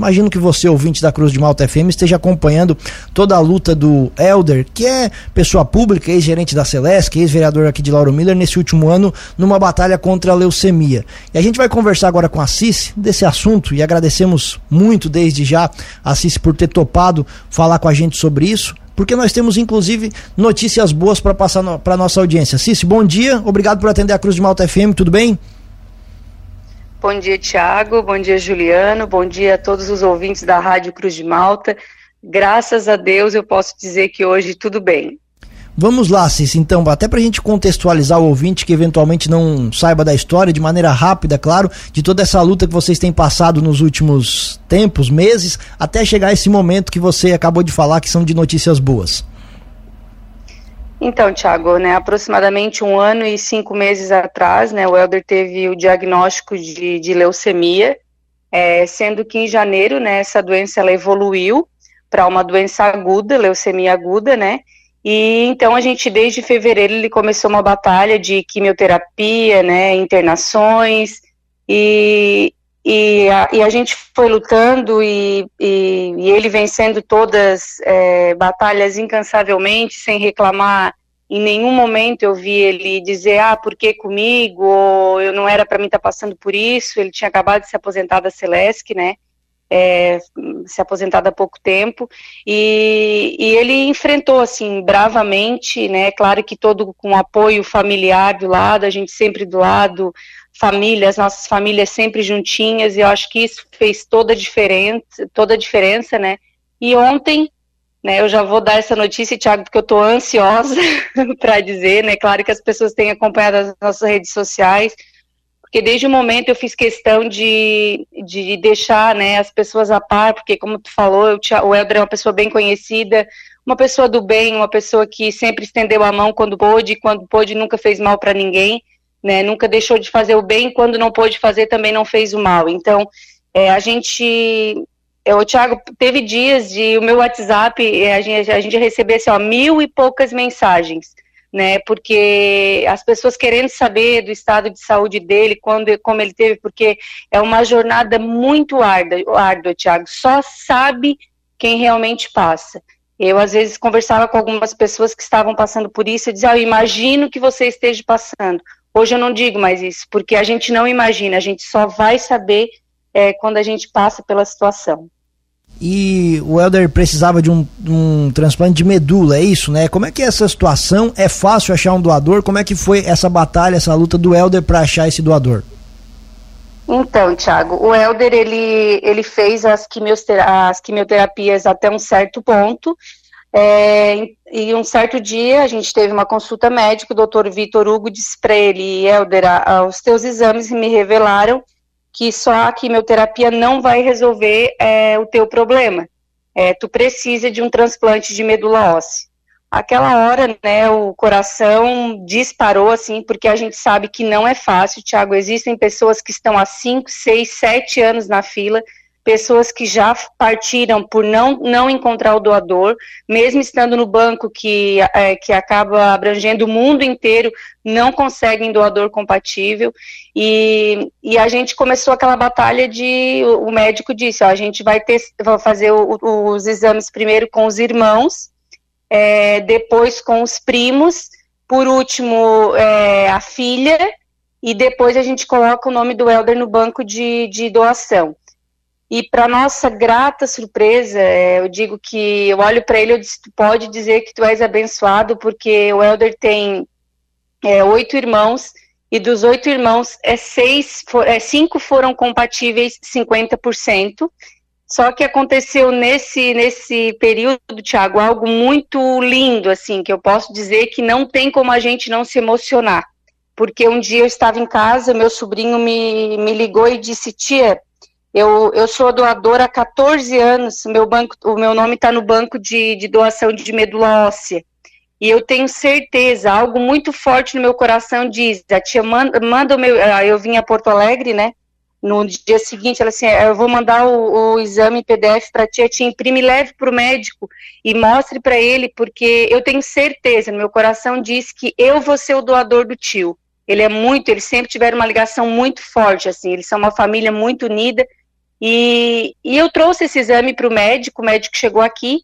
imagino que você, ouvinte da Cruz de Malta FM, esteja acompanhando toda a luta do Elder, que é pessoa pública, ex-gerente da Celeste, ex-vereador aqui de Lauro Miller, nesse último ano, numa batalha contra a leucemia. E a gente vai conversar agora com a Cici desse assunto e agradecemos muito desde já a Cici por ter topado falar com a gente sobre isso porque nós temos inclusive notícias boas para passar para nossa audiência. Cici, bom dia, obrigado por atender a Cruz de Malta FM, tudo bem? Bom dia, Tiago, bom dia, Juliano, bom dia a todos os ouvintes da Rádio Cruz de Malta. Graças a Deus eu posso dizer que hoje tudo bem. Vamos lá, Cis, então, até para a gente contextualizar o ouvinte que eventualmente não saiba da história, de maneira rápida, claro, de toda essa luta que vocês têm passado nos últimos tempos, meses, até chegar esse momento que você acabou de falar, que são de notícias boas. Então, Tiago, né, aproximadamente um ano e cinco meses atrás, né, o Helder teve o diagnóstico de, de leucemia, é, sendo que em janeiro, né, essa doença ela evoluiu para uma doença aguda, leucemia aguda, né, e então a gente, desde fevereiro, ele começou uma batalha de quimioterapia, né, internações, e, e, a, e a gente foi lutando e, e, e ele vencendo todas é, batalhas incansavelmente, sem reclamar. Em nenhum momento eu vi ele dizer, ah, por que comigo? Ou eu não era para mim estar tá passando por isso. Ele tinha acabado de se aposentar da Celesc, né? é, se aposentado há pouco tempo, e, e, ele enfrentou, assim, bravamente, né, claro que todo com apoio familiar do lado, a gente sempre do lado, famílias, nossas famílias sempre juntinhas, e eu acho que isso fez toda a diferença, toda a diferença, né, e ontem, né, eu já vou dar essa notícia, Tiago, porque eu estou ansiosa para dizer, né, claro que as pessoas têm acompanhado as nossas redes sociais, porque desde o momento eu fiz questão de, de deixar né, as pessoas a par, porque como tu falou, eu, o Helder é uma pessoa bem conhecida, uma pessoa do bem, uma pessoa que sempre estendeu a mão quando pôde, quando pôde nunca fez mal para ninguém, né, nunca deixou de fazer o bem, quando não pôde fazer também não fez o mal. Então, é, a gente é, o Thiago, teve dias de o meu WhatsApp, é, a gente, a gente recebesse assim, mil e poucas mensagens né? Porque as pessoas querendo saber do estado de saúde dele, quando, como ele teve, porque é uma jornada muito árdua, árdua Tiago. Só sabe quem realmente passa. Eu, às vezes, conversava com algumas pessoas que estavam passando por isso e dizia, ah, eu imagino que você esteja passando. Hoje eu não digo mais isso, porque a gente não imagina, a gente só vai saber é, quando a gente passa pela situação e o Helder precisava de um, um, transplante de medula, é isso, né? Como é que é essa situação? É fácil achar um doador? Como é que foi essa batalha, essa luta do Helder para achar esse doador? Então, Thiago, o Helder ele, ele fez as, as quimioterapias até um certo ponto. É, e um certo dia a gente teve uma consulta médica, o doutor Vitor Hugo disse para ele, Helder, os teus exames me revelaram que só a quimioterapia não vai resolver é, o teu problema. É, tu precisa de um transplante de medula óssea. Aquela hora, né, o coração disparou assim, porque a gente sabe que não é fácil, Tiago. Existem pessoas que estão há 5, 6, 7 anos na fila pessoas que já partiram por não, não encontrar o doador, mesmo estando no banco que, é, que acaba abrangendo o mundo inteiro, não conseguem doador compatível. E, e a gente começou aquela batalha de. O médico disse: ó, a gente vai, ter, vai fazer o, os exames primeiro com os irmãos, é, depois com os primos, por último é, a filha, e depois a gente coloca o nome do Helder no banco de, de doação. E para nossa grata surpresa, é, eu digo que eu olho para ele e disse, tu pode dizer que tu és abençoado, porque o Elder tem é, oito irmãos, e dos oito irmãos, é seis, é, cinco foram compatíveis 50%. Só que aconteceu nesse, nesse período, Tiago, algo muito lindo, assim, que eu posso dizer que não tem como a gente não se emocionar. Porque um dia eu estava em casa, meu sobrinho me, me ligou e disse, tia, eu, eu sou doadora há 14 anos, meu banco, o meu nome está no banco de, de doação de medula óssea. E eu tenho certeza, algo muito forte no meu coração diz, a tia manda, manda o meu, ah, eu vim a Porto Alegre, né, no dia seguinte, ela assim, é, eu vou mandar o, o exame PDF para tia, tia imprime, leve para o médico e mostre para ele, porque eu tenho certeza, no meu coração diz que eu vou ser o doador do tio. Ele é muito, eles sempre tiveram uma ligação muito forte, assim, eles são uma família muito unida, E, e eu trouxe esse exame para o médico, o médico chegou aqui,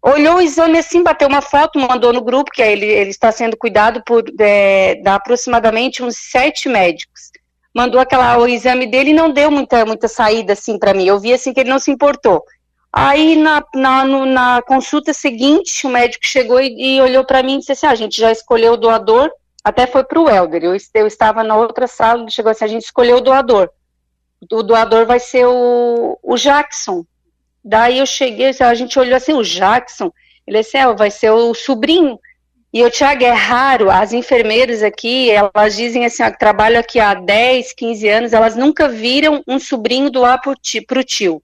olhou o exame assim, bateu uma foto, mandou no grupo, que ele, ele está sendo cuidado por é, da aproximadamente uns sete médicos. Mandou aquela, o exame dele e não deu muita, muita saída assim para mim. Eu vi assim que ele não se importou. Aí na, na, no, na consulta seguinte, o médico chegou e, e olhou para mim e disse assim: ah, a gente já escolheu o doador, até foi para o Helder. Eu, eu estava na outra sala, ele chegou assim: a gente escolheu o doador. O doador vai ser o, o Jackson. Daí eu cheguei, a gente olhou assim: o Jackson. Ele disse: é, vai ser o sobrinho. E eu, Tiago, é raro, as enfermeiras aqui, elas dizem assim, ó, que trabalham aqui há 10, 15 anos, elas nunca viram um sobrinho doar para o tio.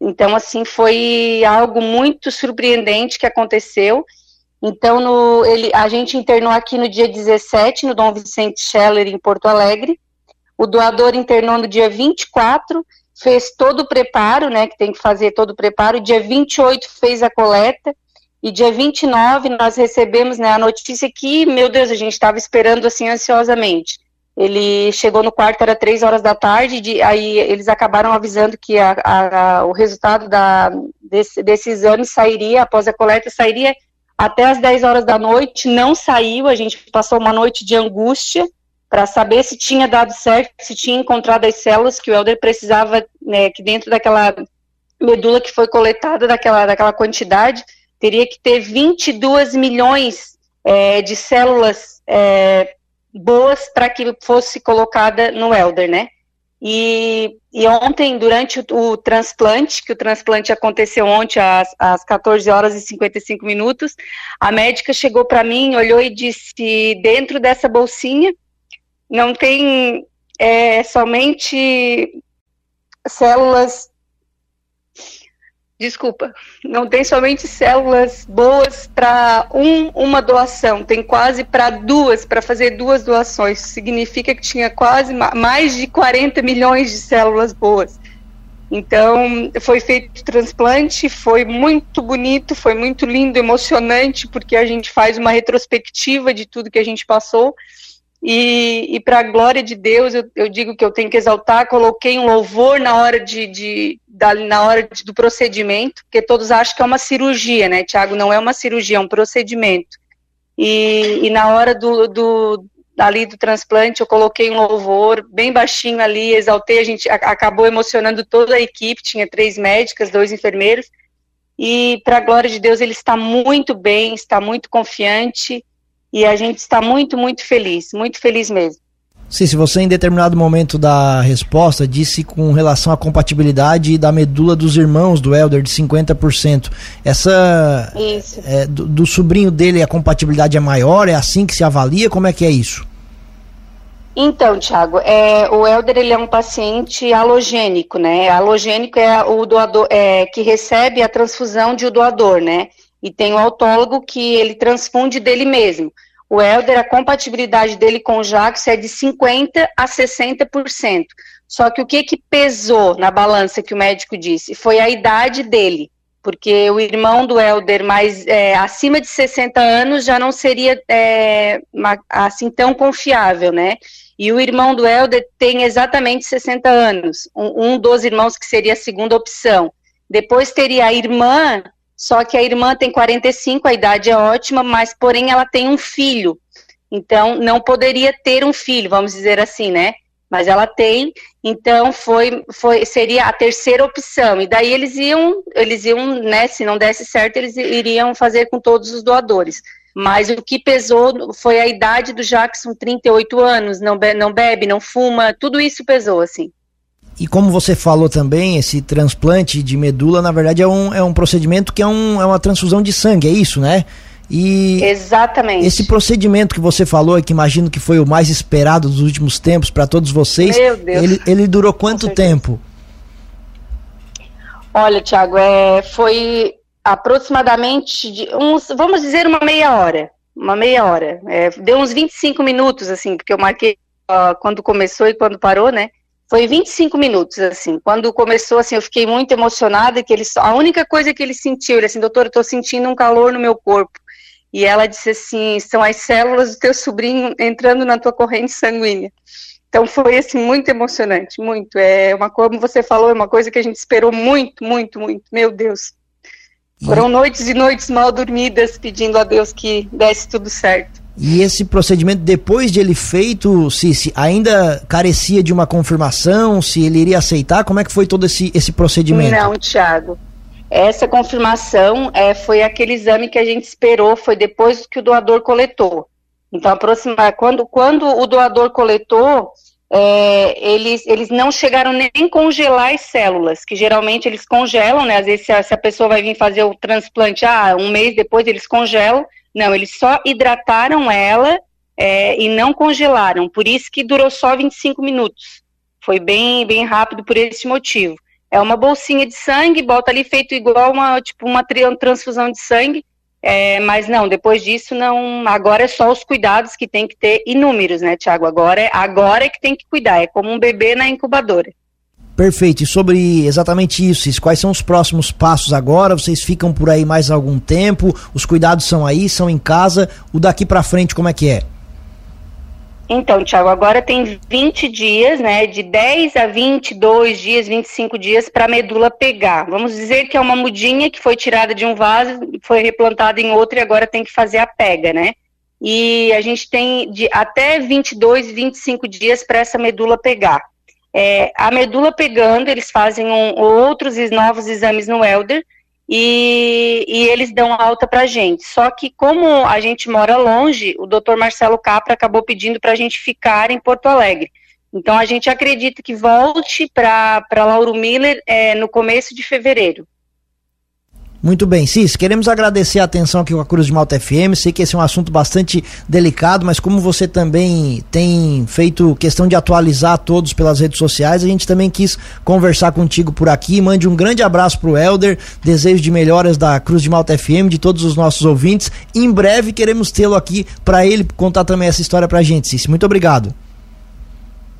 Então, assim, foi algo muito surpreendente que aconteceu. Então, no, ele, a gente internou aqui no dia 17, no Dom Vicente Scheller, em Porto Alegre. O doador internou no dia 24, fez todo o preparo, né, que tem que fazer todo o preparo. Dia 28 fez a coleta. E dia 29 nós recebemos né, a notícia que, meu Deus, a gente estava esperando assim ansiosamente. Ele chegou no quarto, era três horas da tarde, de, aí eles acabaram avisando que a, a, o resultado da, desse, desse exame sairia, após a coleta, sairia até as 10 horas da noite, não saiu, a gente passou uma noite de angústia para saber se tinha dado certo, se tinha encontrado as células que o Helder precisava, né, que dentro daquela medula que foi coletada, daquela, daquela quantidade, teria que ter 22 milhões é, de células é, boas para que fosse colocada no Elder, né? E, e ontem, durante o, o, transplante, que o transplante aconteceu ontem às, às 14 horas e 55 minutos, a médica chegou para mim, olhou e disse: dentro dessa bolsinha não tem é, somente células desculpa, não tem somente células boas para um, uma doação, tem quase para duas, para fazer duas doações. Significa que tinha quase mais de 40 milhões de células boas. Então, foi feito o transplante, foi muito bonito, foi muito lindo, emocionante, porque a gente faz uma retrospectiva de tudo que a gente passou. E, e para a glória de Deus, eu, eu, digo que eu tenho que exaltar, coloquei um louvor na hora de, de da, na hora de, do procedimento, porque todos acham que é uma cirurgia, né, Tiago? Não é uma cirurgia, é um procedimento. E, e na hora do, do, ali do transplante, eu coloquei um louvor bem baixinho ali, exaltei, a gente acabou emocionando toda a equipe, tinha três médicas, dois enfermeiros, e para a glória de Deus, ele está muito bem, está muito confiante, e a gente está muito, muito feliz, muito feliz mesmo. Sim, se você em determinado momento da resposta disse com relação à compatibilidade da medula dos irmãos do Elder de 50%. Essa é, do, do, sobrinho dele a compatibilidade é maior? É assim que se avalia? Como é que é isso? Então, Thiago, é, o Elder ele é um paciente halogênico, né? Halogênico é o doador é, que recebe a transfusão de o doador, né? E tem o autólogo que ele transfunde dele mesmo. O Helder, a compatibilidade dele com o Jacques é de 50% a 60%. Só que o que, que pesou na balança que o médico disse? Foi a idade dele. Porque o irmão do Helder, mais é, acima de 60 anos, já não seria é, assim tão confiável, né? E o irmão do Helder tem exatamente 60 anos, um, um dos irmãos que seria a segunda opção. Depois teria a irmã só que a irmã tem 45, a idade é ótima, mas porém ela tem um filho. Então não poderia ter um filho, vamos dizer assim, né? Mas ela tem, então foi, foi seria a terceira opção. E daí eles iam, eles iam, né, se não desse certo, eles iriam fazer com todos os doadores. Mas o que pesou foi a idade do Jackson, 38 anos, não, não bebe, não fuma, tudo isso pesou, assim. E como você falou também, esse transplante de medula, na verdade, é um, é um procedimento que é, um, é uma transfusão de sangue, é isso, né? E Exatamente. Esse procedimento que você falou, que imagino que foi o mais esperado dos últimos tempos para todos vocês, ele, ele durou quanto tempo? Olha, Tiago, é, foi aproximadamente de uns, vamos dizer, uma meia hora. Uma meia hora. É, deu uns 25 minutos, assim, porque eu marquei uh, quando começou e quando parou, né? Foi 25 minutos, assim. Quando começou, assim, eu fiquei muito emocionada, que ele, a única coisa que ele sentiu, ele assim, doutor, eu tô sentindo um calor no meu corpo. E ela disse assim, são as células do teu sobrinho entrando na tua corrente sanguínea. Então foi assim muito emocionante, muito. É uma como você falou, é uma coisa que a gente esperou muito, muito, muito. Meu Deus. Foram noites e noites mal dormidas pedindo a Deus que desse tudo certo. E esse procedimento, depois de ele feito, se, ainda carecia de uma confirmação, se ele iria aceitar, como é que foi todo esse, esse procedimento? Não, Tiago. Essa confirmação é, foi aquele exame que a gente esperou, foi depois que o doador coletou. Então, aproximar, quando, quando o doador coletou, é, eles, eles não chegaram nem congelar as células, que geralmente eles congelam, né? Às vezes, se a, se a pessoa vai vir fazer o transplante, ah, um mês depois eles congelam. Não, eles só hidrataram ela é, e não congelaram, por isso que durou só 25 minutos. Foi bem, bem rápido por esse motivo. É uma bolsinha de sangue, bota ali feito igual uma, tipo, uma transfusão de sangue, é, mas não, depois disso não. Agora é só os cuidados que tem que ter inúmeros, né, Tiago? Agora, é, agora é que tem que cuidar, é como um bebê na incubadora. Perfeito. E sobre exatamente isso, quais são os próximos passos agora? Vocês ficam por aí mais algum tempo? Os cuidados são aí, são em casa? O daqui para frente, como é que é? Então, Tiago, agora tem 20 dias, né? De 10 a 22 dias, 25 dias para a medula pegar. Vamos dizer que é uma mudinha que foi tirada de um vaso, foi replantada em outro e agora tem que fazer a pega, né? E a gente tem de até 22, 25 dias para essa medula pegar. É, a medula pegando, eles fazem um, outros novos exames no Elder e, e eles dão alta para a gente. Só que como a gente mora longe, o doutor Marcelo Capra acabou pedindo para a gente ficar em Porto Alegre. Então a gente acredita que volte para Lauro Miller é, no começo de fevereiro. Muito bem, Cis, queremos agradecer a atenção aqui com a Cruz de Malta FM. Sei que esse é um assunto bastante delicado, mas como você também tem feito questão de atualizar todos pelas redes sociais, a gente também quis conversar contigo por aqui. Mande um grande abraço pro Elder, desejo de melhoras da Cruz de Malta FM, de todos os nossos ouvintes. Em breve queremos tê-lo aqui para ele contar também essa história pra gente, Cis. Muito obrigado.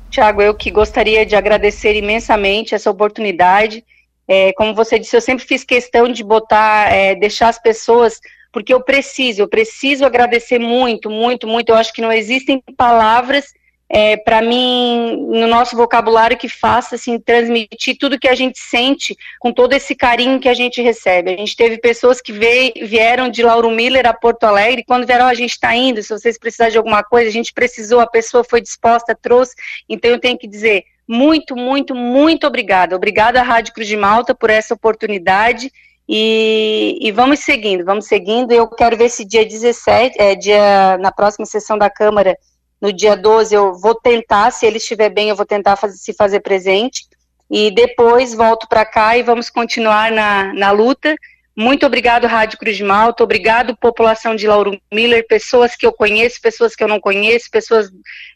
Tiago, eu que gostaria de agradecer imensamente essa oportunidade é, como você disse, eu sempre fiz questão de botar, é, deixar as pessoas, porque eu preciso, eu preciso agradecer muito, muito, muito. Eu acho que não existem palavras é, para mim no nosso vocabulário que faça assim transmitir tudo que a gente sente com todo esse carinho que a gente recebe. A gente teve pessoas que veio, vieram de Lauro Miller a Porto Alegre, quando vieram, oh, a gente está indo, se vocês precisarem de alguma coisa, a gente precisou, a pessoa foi disposta, trouxe. Então eu tenho que dizer muito, muito, muito obrigada. Obrigada à Rádio Cruz de Malta por essa oportunidade. E, e, vamos seguindo, vamos seguindo. Eu quero ver se dia 17, é, dia, na próxima sessão da Câmara, no dia 12, eu vou tentar, se ele estiver bem, eu vou tentar fazer, se fazer presente. E depois volto para cá e vamos continuar na, na luta. Muito obrigado, Rádio Cruz de Malta, obrigado, população de Lauro Miller, pessoas que eu conheço, pessoas que eu não conheço, pessoas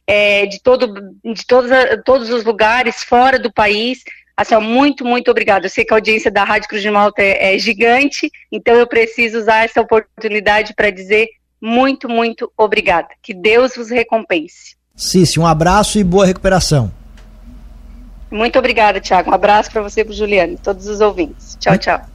é, de, todo, de todos, todos os lugares, fora do país. Assim, muito, muito obrigado. Eu sei que a audiência da Rádio Cruz de Malta é, é gigante, então eu preciso usar essa oportunidade para dizer muito, muito obrigada. Que Deus vos recompense. Cici, um abraço e boa recuperação. Muito obrigada, Tiago. Um abraço para você e para o Juliano e todos os ouvintes. Tchau, tchau.